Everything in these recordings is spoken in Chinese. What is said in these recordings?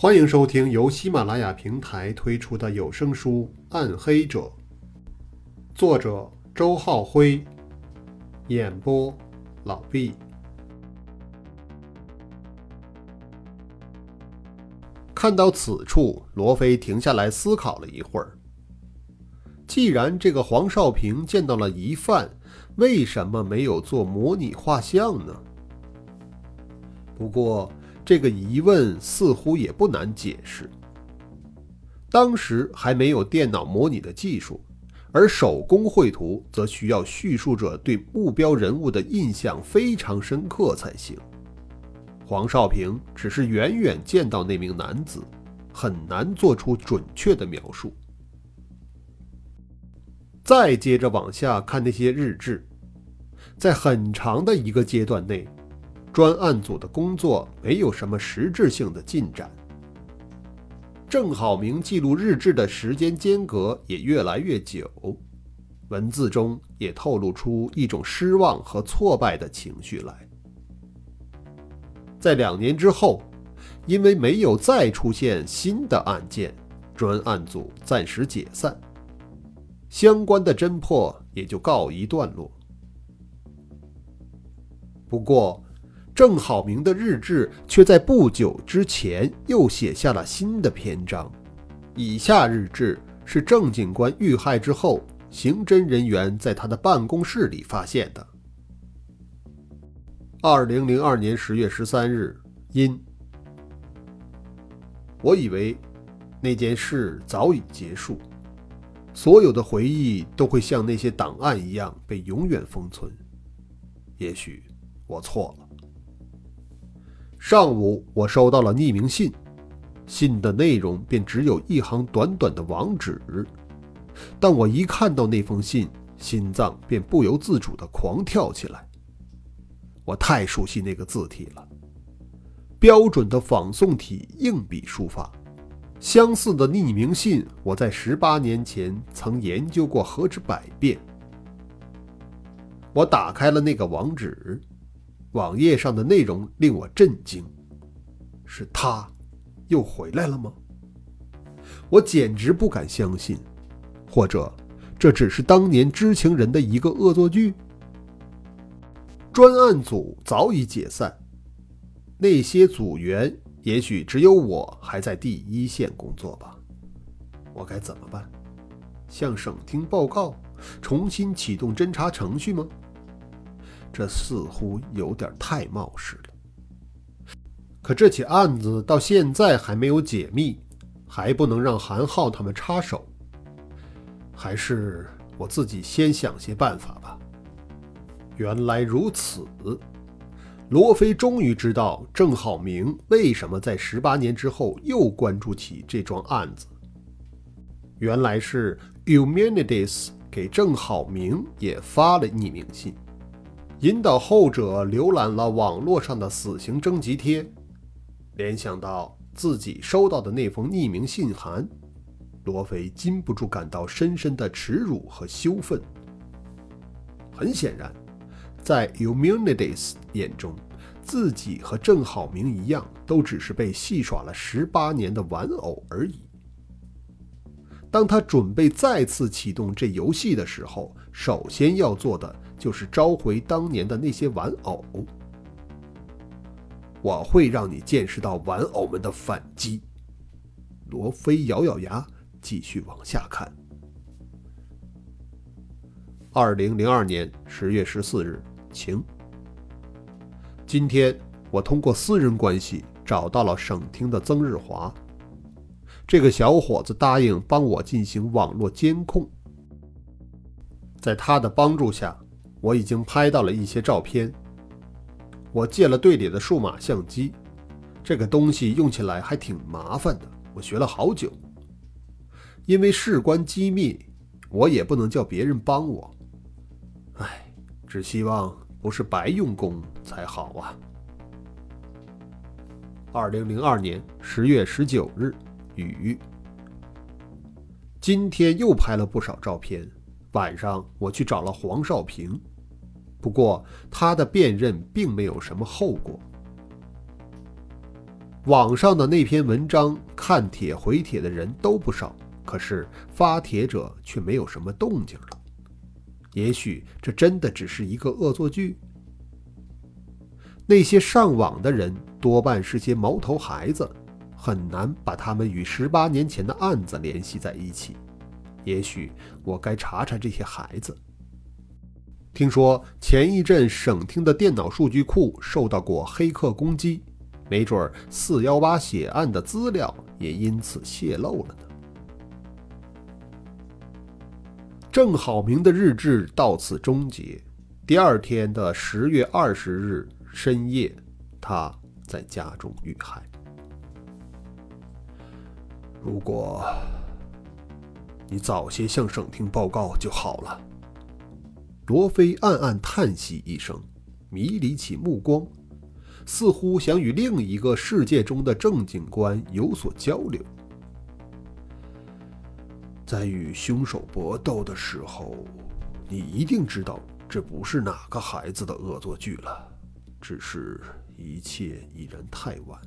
欢迎收听由喜马拉雅平台推出的有声书《暗黑者》，作者周浩辉，演播老毕。看到此处，罗非停下来思考了一会儿。既然这个黄少平见到了疑犯，为什么没有做模拟画像呢？不过。这个疑问似乎也不难解释。当时还没有电脑模拟的技术，而手工绘图则需要叙述者对目标人物的印象非常深刻才行。黄少平只是远远见到那名男子，很难做出准确的描述。再接着往下看那些日志，在很长的一个阶段内。专案组的工作没有什么实质性的进展。郑好明记录日志的时间间隔也越来越久，文字中也透露出一种失望和挫败的情绪来。在两年之后，因为没有再出现新的案件，专案组暂时解散，相关的侦破也就告一段落。不过，郑好明的日志却在不久之前又写下了新的篇章。以下日志是郑警官遇害之后，刑侦人员在他的办公室里发现的。二零零二年十月十三日，因我以为那件事早已结束，所有的回忆都会像那些档案一样被永远封存。也许我错了。上午，我收到了匿名信，信的内容便只有一行短短的网址。但我一看到那封信，心脏便不由自主地狂跳起来。我太熟悉那个字体了，标准的仿宋体硬笔书法。相似的匿名信，我在十八年前曾研究过何止百遍。我打开了那个网址。网页上的内容令我震惊，是他又回来了吗？我简直不敢相信，或者这只是当年知情人的一个恶作剧。专案组早已解散，那些组员也许只有我还在第一线工作吧。我该怎么办？向省厅报告，重新启动侦查程序吗？这似乎有点太冒失了。可这起案子到现在还没有解密，还不能让韩浩他们插手。还是我自己先想些办法吧。原来如此，罗非终于知道郑浩明为什么在十八年之后又关注起这桩案子。原来是 Humanities 给郑浩明也发了匿名信。引导后者浏览了网络上的死刑征集贴，联想到自己收到的那封匿名信函，罗非禁不住感到深深的耻辱和羞愤。很显然，在 Humanities 眼中，自己和郑好明一样，都只是被戏耍了十八年的玩偶而已。当他准备再次启动这游戏的时候，首先要做的。就是召回当年的那些玩偶，我会让你见识到玩偶们的反击。罗非咬咬牙，继续往下看。二零零二年十月十四日，晴。今天我通过私人关系找到了省厅的曾日华，这个小伙子答应帮我进行网络监控，在他的帮助下。我已经拍到了一些照片。我借了队里的数码相机，这个东西用起来还挺麻烦的，我学了好久。因为事关机密，我也不能叫别人帮我。唉，只希望不是白用功才好啊。二零零二年十月十九日，雨。今天又拍了不少照片。晚上我去找了黄少平，不过他的辨认并没有什么后果。网上的那篇文章看帖回帖的人都不少，可是发帖者却没有什么动静了。也许这真的只是一个恶作剧。那些上网的人多半是些毛头孩子，很难把他们与十八年前的案子联系在一起。也许我该查查这些孩子。听说前一阵省厅的电脑数据库受到过黑客攻击，没准儿四幺八血案的资料也因此泄露了呢。郑好明的日志到此终结。第二天的十月二十日深夜，他在家中遇害。如果你早些向省厅报告就好了。罗非暗暗叹息一声，迷离起目光，似乎想与另一个世界中的郑警官有所交流。在与凶手搏斗的时候，你一定知道这不是哪个孩子的恶作剧了，只是一切已然太晚。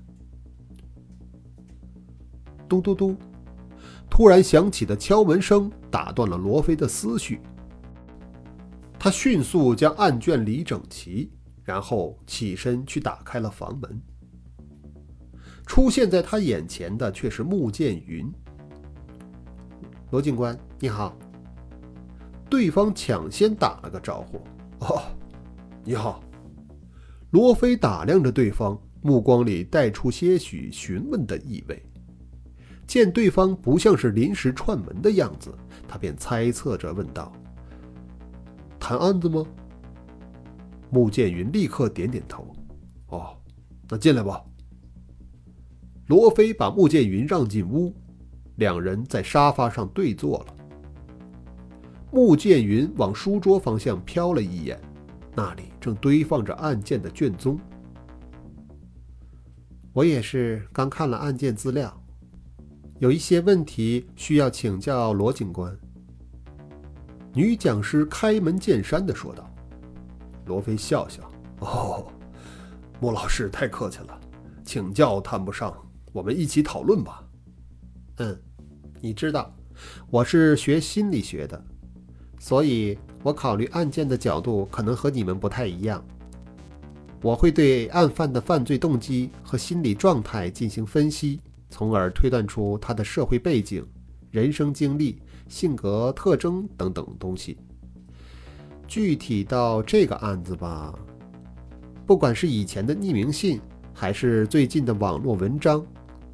咚咚咚，突然响起的敲门声打断了罗非的思绪。他迅速将案卷理整齐，然后起身去打开了房门。出现在他眼前的却是穆剑云。罗警官，你好。对方抢先打了个招呼。哦，你好。罗非打量着对方，目光里带出些许询问的意味。见对方不像是临时串门的样子，他便猜测着问道。谈案子吗？穆剑云立刻点点头。哦，那进来吧。罗非把穆剑云让进屋，两人在沙发上对坐了。穆剑云往书桌方向瞟了一眼，那里正堆放着案件的卷宗。我也是刚看了案件资料，有一些问题需要请教罗警官。女讲师开门见山地说道：“罗非笑笑，哦，穆老师太客气了，请教谈不上，我们一起讨论吧。嗯，你知道，我是学心理学的，所以我考虑案件的角度可能和你们不太一样。我会对案犯的犯罪动机和心理状态进行分析，从而推断出他的社会背景、人生经历。”性格特征等等东西。具体到这个案子吧，不管是以前的匿名信，还是最近的网络文章，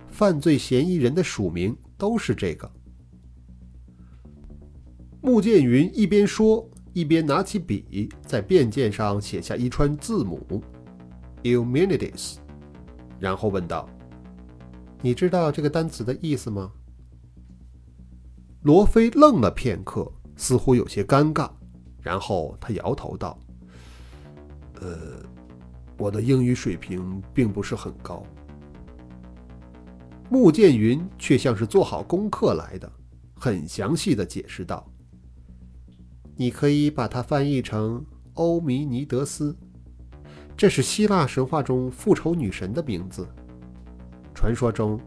犯罪嫌疑人的署名都是这个。穆剑云一边说，一边拿起笔在便笺上写下一串字母，Umanides，然后问道：“你知道这个单词的意思吗？”罗非愣了片刻，似乎有些尴尬，然后他摇头道：“呃，我的英语水平并不是很高。”穆剑云却像是做好功课来的，很详细的解释道：“你可以把它翻译成欧米尼德斯，这是希腊神话中复仇女神的名字。传说中，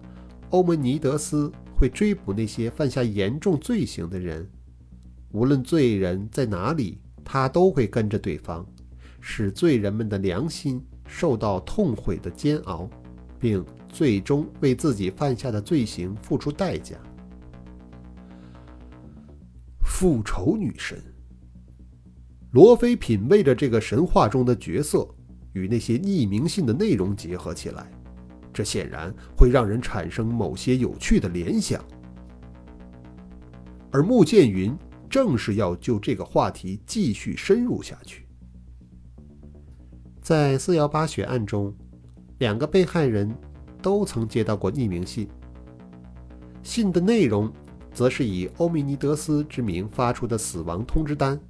欧米尼德斯。”会追捕那些犯下严重罪行的人，无论罪人在哪里，他都会跟着对方，使罪人们的良心受到痛悔的煎熬，并最终为自己犯下的罪行付出代价。复仇女神罗非品味着这个神话中的角色，与那些匿名信的内容结合起来。这显然会让人产生某些有趣的联想，而穆剑云正是要就这个话题继续深入下去。在四幺八血案中，两个被害人都曾接到过匿名信，信的内容则是以欧米尼德斯之名发出的死亡通知单。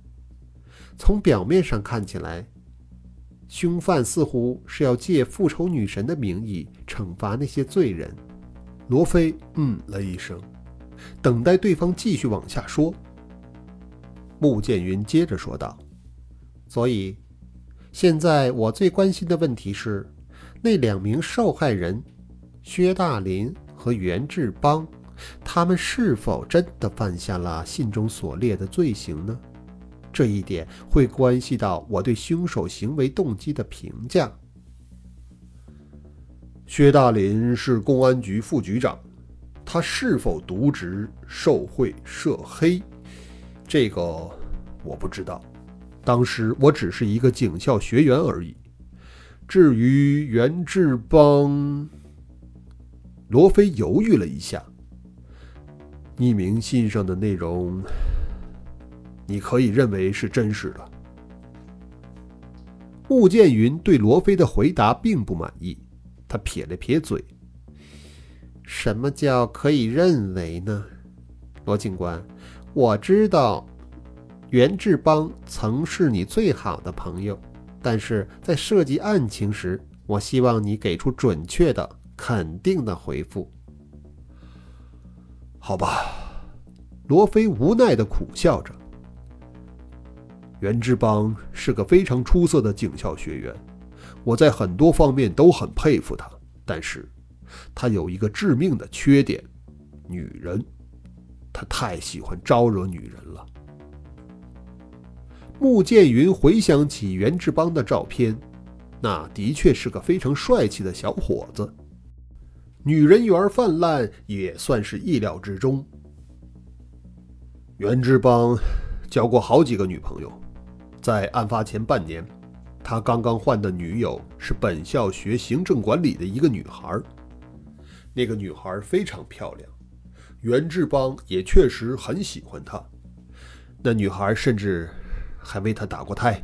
从表面上看起来。凶犯似乎是要借复仇女神的名义惩罚那些罪人。罗非嗯了一声，等待对方继续往下说。穆剑云接着说道：“所以，现在我最关心的问题是，那两名受害人，薛大林和袁志邦，他们是否真的犯下了信中所列的罪行呢？这一点会关系到我对凶手行为动机的评价。薛大林是公安局副局长，他是否渎职、受贿、涉黑，这个我不知道。当时我只是一个警校学员而已。至于袁志邦，罗非犹豫了一下。匿名信上的内容，你可以认为是真实的。穆剑云对罗非的回答并不满意，他撇了撇嘴：“什么叫可以认为呢？罗警官，我知道。”袁志邦曾是你最好的朋友，但是在涉及案情时，我希望你给出准确的、肯定的回复。好吧，罗非无奈的苦笑着。袁志邦是个非常出色的警校学员，我在很多方面都很佩服他，但是，他有一个致命的缺点——女人，他太喜欢招惹女人了。穆剑云回想起袁志邦的照片，那的确是个非常帅气的小伙子，女人缘泛滥也算是意料之中。袁志邦交过好几个女朋友，在案发前半年，他刚刚换的女友是本校学行政管理的一个女孩，那个女孩非常漂亮，袁志邦也确实很喜欢她，那女孩甚至。还为他打过胎。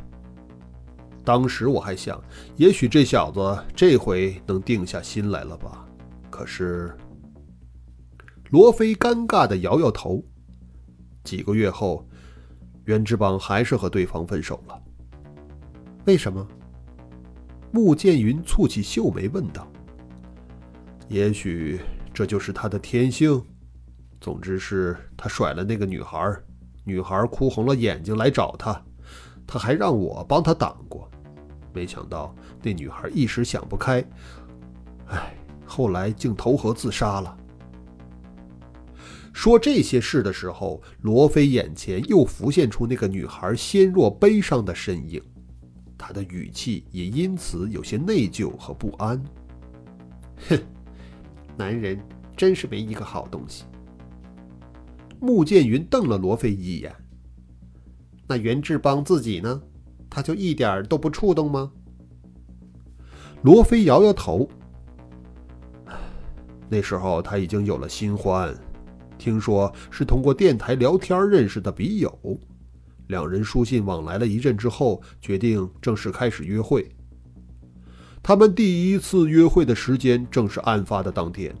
当时我还想，也许这小子这回能定下心来了吧。可是，罗非尴尬的摇摇头。几个月后，袁志邦还是和对方分手了。为什么？穆剑云蹙起秀眉问道。也许这就是他的天性。总之是他甩了那个女孩，女孩哭红了眼睛来找他。他还让我帮他挡过，没想到那女孩一时想不开，哎，后来竟投河自杀了。说这些事的时候，罗非眼前又浮现出那个女孩纤弱悲伤的身影，他的语气也因此有些内疚和不安。哼，男人真是没一个好东西。穆剑云瞪了罗非一眼。那袁志邦自己呢？他就一点都不触动吗？罗非摇摇头。那时候他已经有了新欢，听说是通过电台聊天认识的笔友，两人书信往来了一阵之后，决定正式开始约会。他们第一次约会的时间正是案发的当天。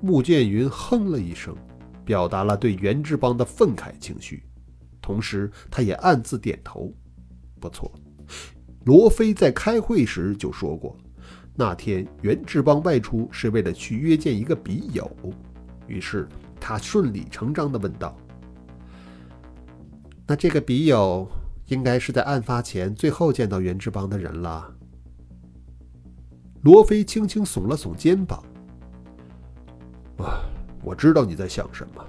穆剑云哼了一声，表达了对袁志邦的愤慨情绪。同时，他也暗自点头。不错，罗非在开会时就说过，那天袁志邦外出是为了去约见一个笔友。于是他顺理成章地问道：“那这个笔友应该是在案发前最后见到袁志邦的人了？”罗非轻轻耸了耸肩膀：“啊，我知道你在想什么，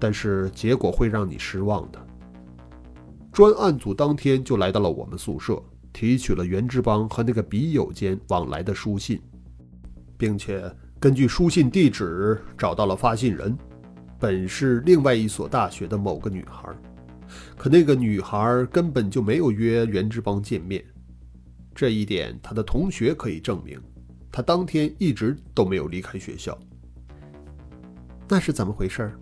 但是结果会让你失望的。”专案组当天就来到了我们宿舍，提取了袁志邦和那个笔友间往来的书信，并且根据书信地址找到了发信人，本是另外一所大学的某个女孩。可那个女孩根本就没有约袁志邦见面，这一点他的同学可以证明。他当天一直都没有离开学校，那是怎么回事？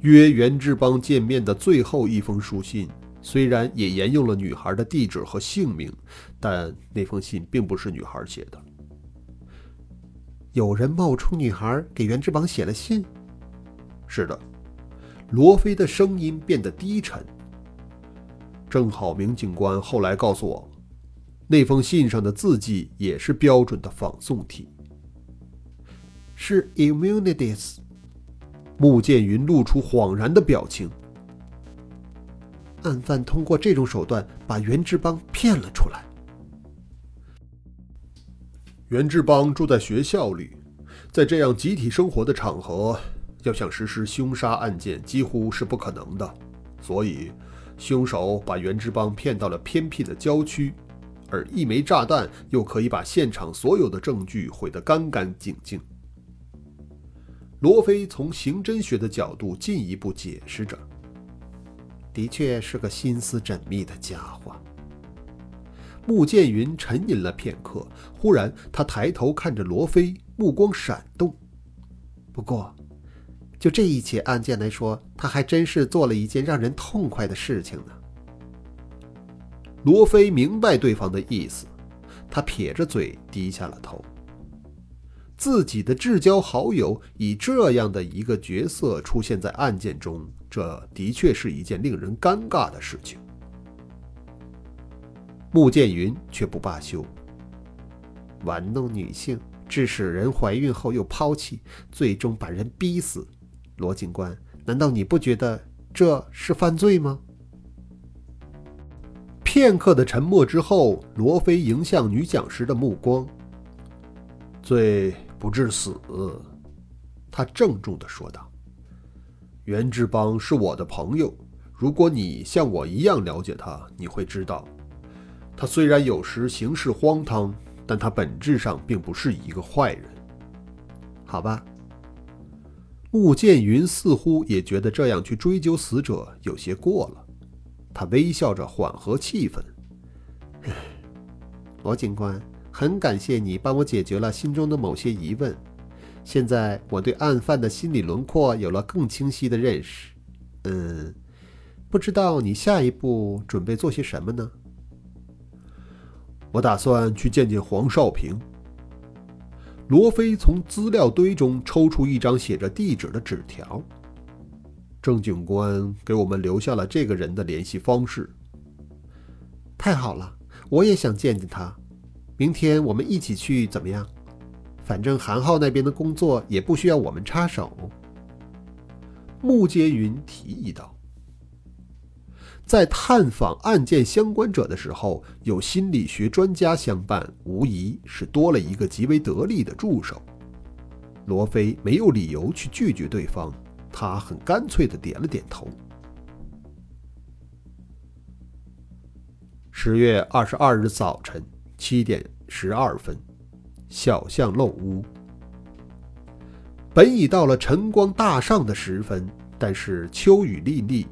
约袁志邦见面的最后一封书信，虽然也沿用了女孩的地址和姓名，但那封信并不是女孩写的。有人冒充女孩给袁志邦写了信。是的，罗非的声音变得低沉。正好明警官后来告诉我，那封信上的字迹也是标准的仿宋体，是 immunities。穆剑云露出恍然的表情。案犯通过这种手段把袁志邦骗了出来。袁志邦住在学校里，在这样集体生活的场合，要想实施凶杀案件几乎是不可能的。所以，凶手把袁志邦骗到了偏僻的郊区，而一枚炸弹又可以把现场所有的证据毁得干干净净。罗非从刑侦学的角度进一步解释着：“的确是个心思缜密的家伙。”穆剑云沉吟了片刻，忽然他抬头看着罗非，目光闪动。不过，就这一起案件来说，他还真是做了一件让人痛快的事情呢。罗非明白对方的意思，他撇着嘴低下了头。自己的至交好友以这样的一个角色出现在案件中，这的确是一件令人尴尬的事情。穆剑云却不罢休，玩弄女性，致使人怀孕后又抛弃，最终把人逼死。罗警官，难道你不觉得这是犯罪吗？片刻的沉默之后，罗非迎向女讲师的目光。罪不至死，他郑重地说道。袁志邦是我的朋友，如果你像我一样了解他，你会知道。他虽然有时行事荒唐，但他本质上并不是一个坏人。好吧。穆剑云似乎也觉得这样去追究死者有些过了，他微笑着缓和气氛。罗警官，很感谢你帮我解决了心中的某些疑问，现在我对案犯的心理轮廓有了更清晰的认识。嗯，不知道你下一步准备做些什么呢？我打算去见见黄少平。罗非从资料堆中抽出一张写着地址的纸条。郑警官给我们留下了这个人的联系方式。太好了，我也想见见他。明天我们一起去，怎么样？反正韩浩那边的工作也不需要我们插手。穆阶云提议道。在探访案件相关者的时候，有心理学专家相伴，无疑是多了一个极为得力的助手。罗非没有理由去拒绝对方，他很干脆的点了点头。十月二十二日早晨七点十二分，小巷漏屋。本已到了晨光大上的时分，但是秋雨沥沥。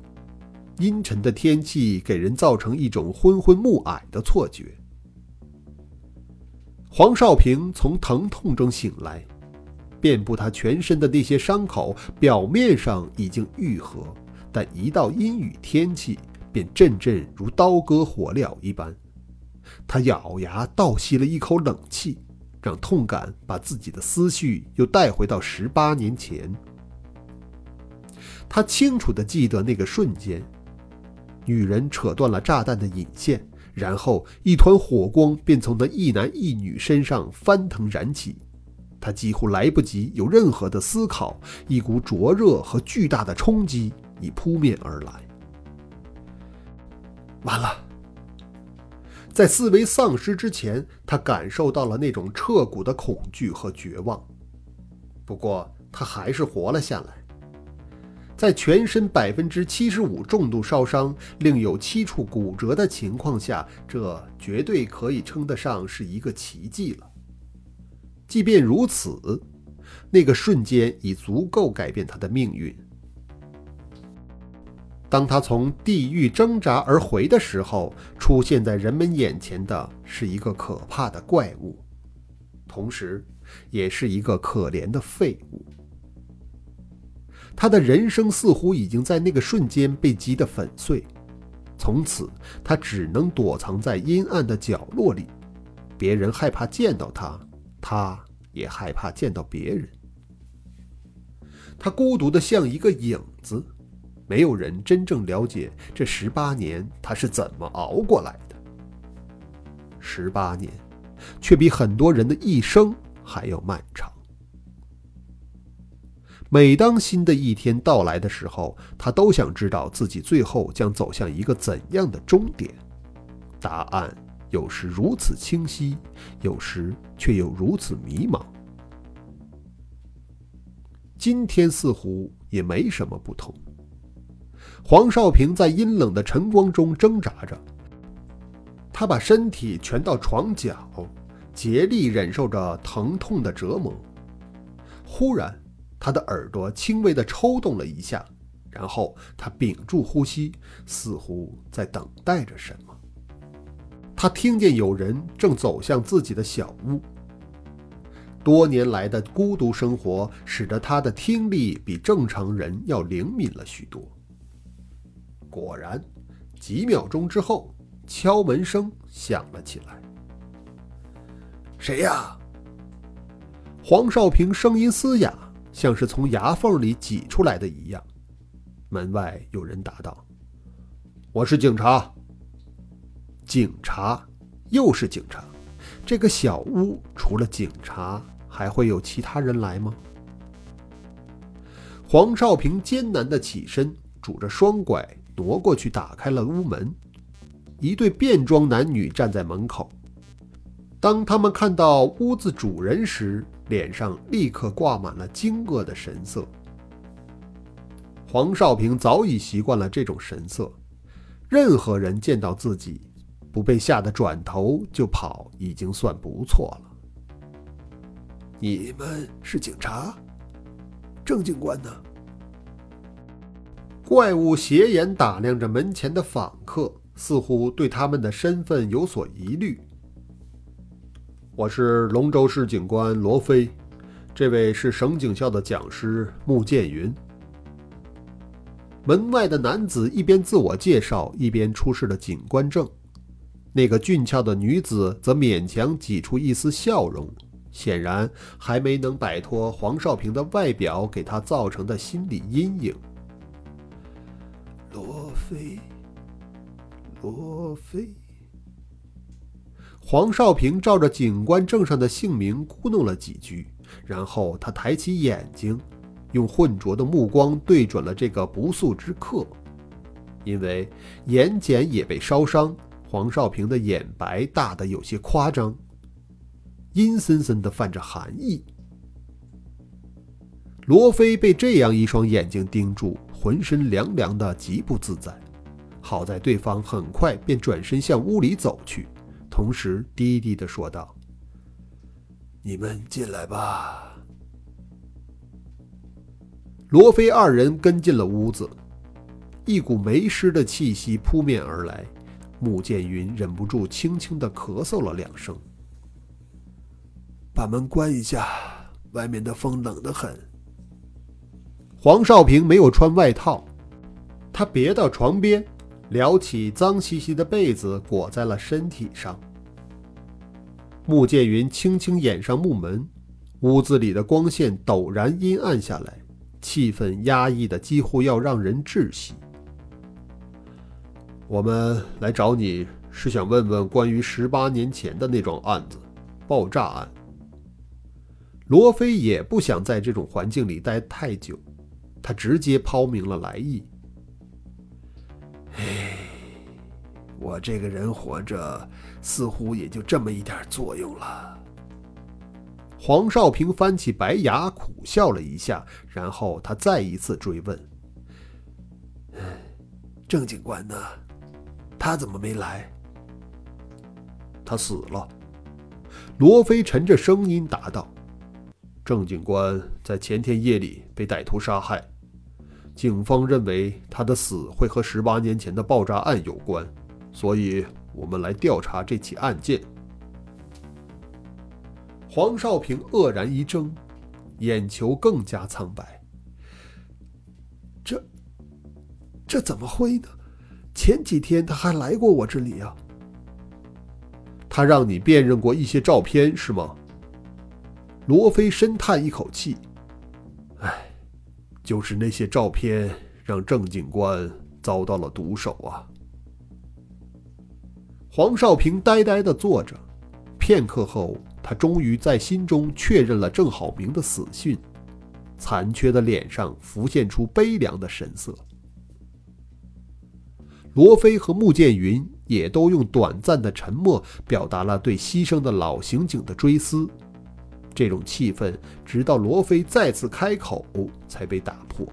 阴沉的天气给人造成一种昏昏暮霭的错觉。黄少平从疼痛中醒来，遍布他全身的那些伤口表面上已经愈合，但一到阴雨天气，便阵阵如刀割火燎一般。他咬牙倒吸了一口冷气，让痛感把自己的思绪又带回到十八年前。他清楚地记得那个瞬间。女人扯断了炸弹的引线，然后一团火光便从那一男一女身上翻腾燃起。他几乎来不及有任何的思考，一股灼热和巨大的冲击已扑面而来。完了！在思维丧失之前，他感受到了那种彻骨的恐惧和绝望。不过，他还是活了下来。在全身百分之七十五重度烧伤、另有七处骨折的情况下，这绝对可以称得上是一个奇迹了。即便如此，那个瞬间已足够改变他的命运。当他从地狱挣扎而回的时候，出现在人们眼前的是一个可怕的怪物，同时，也是一个可怜的废物。他的人生似乎已经在那个瞬间被击得粉碎，从此他只能躲藏在阴暗的角落里，别人害怕见到他，他也害怕见到别人。他孤独的像一个影子，没有人真正了解这十八年他是怎么熬过来的。十八年，却比很多人的一生还要漫长。每当新的一天到来的时候，他都想知道自己最后将走向一个怎样的终点。答案有时如此清晰，有时却又如此迷茫。今天似乎也没什么不同。黄少平在阴冷的晨光中挣扎着，他把身体蜷到床角，竭力忍受着疼痛的折磨。忽然，他的耳朵轻微的抽动了一下，然后他屏住呼吸，似乎在等待着什么。他听见有人正走向自己的小屋。多年来的孤独生活使得他的听力比正常人要灵敏了许多。果然，几秒钟之后，敲门声响了起来。“谁呀？”黄少平声音嘶哑，像是从牙缝里挤出来的一样。门外有人答道：“我是警察。”警察，又是警察。这个小屋除了警察，还会有其他人来吗？黄少平艰难地起身，拄着双拐。挪过去，打开了屋门。一对便装男女站在门口。当他们看到屋子主人时，脸上立刻挂满了惊愕的神色。黄少平早已习惯了这种神色，任何人见到自己不被吓得转头就跑，已经算不错了。你们是警察？郑警官呢？怪物斜眼打量着门前的访客，似乎对他们的身份有所疑虑。我是龙州市警官罗飞，这位是省警校的讲师穆剑云。门外的男子一边自我介绍，一边出示了警官证。那个俊俏的女子则勉强挤出一丝笑容，显然还没能摆脱黄少平的外表给他造成的心理阴影。罗飞，罗非。黄少平照着警官证上的姓名咕哝了几句，然后他抬起眼睛，用浑浊的目光对准了这个不速之客。因为眼睑也被烧伤，黄少平的眼白大得有些夸张，阴森森的泛着寒意。罗非被这样一双眼睛盯住。浑身凉凉的，极不自在。好在对方很快便转身向屋里走去，同时低低的说道：“你们进来吧。”罗非二人跟进了屋子，一股霉湿的气息扑面而来。穆剑云忍不住轻轻的咳嗽了两声：“把门关一下，外面的风冷得很。”黄少平没有穿外套，他别到床边，撩起脏兮兮的被子裹在了身体上。穆剑云轻轻掩上木门，屋子里的光线陡然阴暗下来，气氛压抑的几乎要让人窒息。我们来找你是想问问关于十八年前的那桩案子——爆炸案。罗非也不想在这种环境里待太久。他直接抛明了来意。唉，我这个人活着，似乎也就这么一点作用了。黄少平翻起白牙，苦笑了一下，然后他再一次追问：“郑警官呢？他怎么没来？”他死了。罗非沉着声音答道：“郑警官在前天夜里被歹徒杀害。”警方认为他的死会和十八年前的爆炸案有关，所以我们来调查这起案件。黄少平愕然一怔，眼球更加苍白。这，这怎么会呢？前几天他还来过我这里啊。他让你辨认过一些照片是吗？罗非深叹一口气，就是那些照片让郑警官遭到了毒手啊！黄少平呆呆地坐着，片刻后，他终于在心中确认了郑好明的死讯，残缺的脸上浮现出悲凉的神色。罗非和穆剑云也都用短暂的沉默表达了对牺牲的老刑警的追思。这种气氛，直到罗非再次开口才被打破。